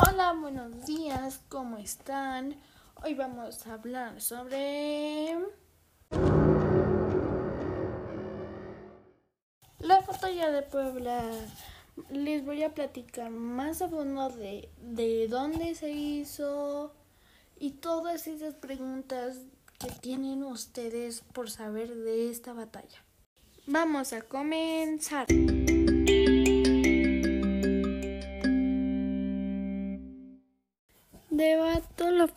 Hola, buenos días, ¿cómo están? Hoy vamos a hablar sobre la batalla de Puebla. Les voy a platicar más a fondo de, de dónde se hizo y todas esas preguntas que tienen ustedes por saber de esta batalla. Vamos a comenzar.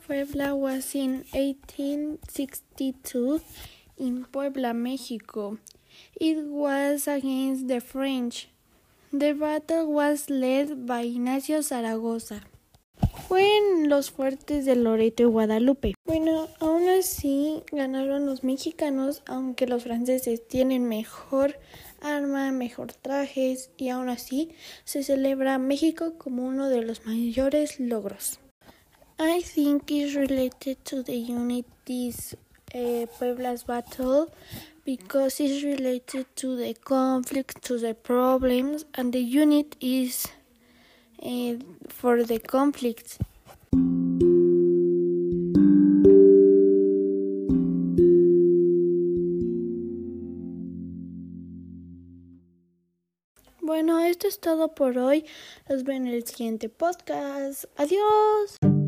Puebla was in 1862 in Puebla, Mexico. It was against the French. The battle was led by Ignacio Zaragoza. En los fuertes de Loreto y Guadalupe. Bueno, aún así ganaron los mexicanos, aunque los franceses tienen mejor arma, mejor trajes y aún así se celebra México como uno de los mayores logros. I think is related to the unit this uh, Puebla's battle because it's related to the conflict, to the problems, and the unit is uh, for the conflict. Bueno, esto es todo por hoy. Los veo en el siguiente podcast. Adiós.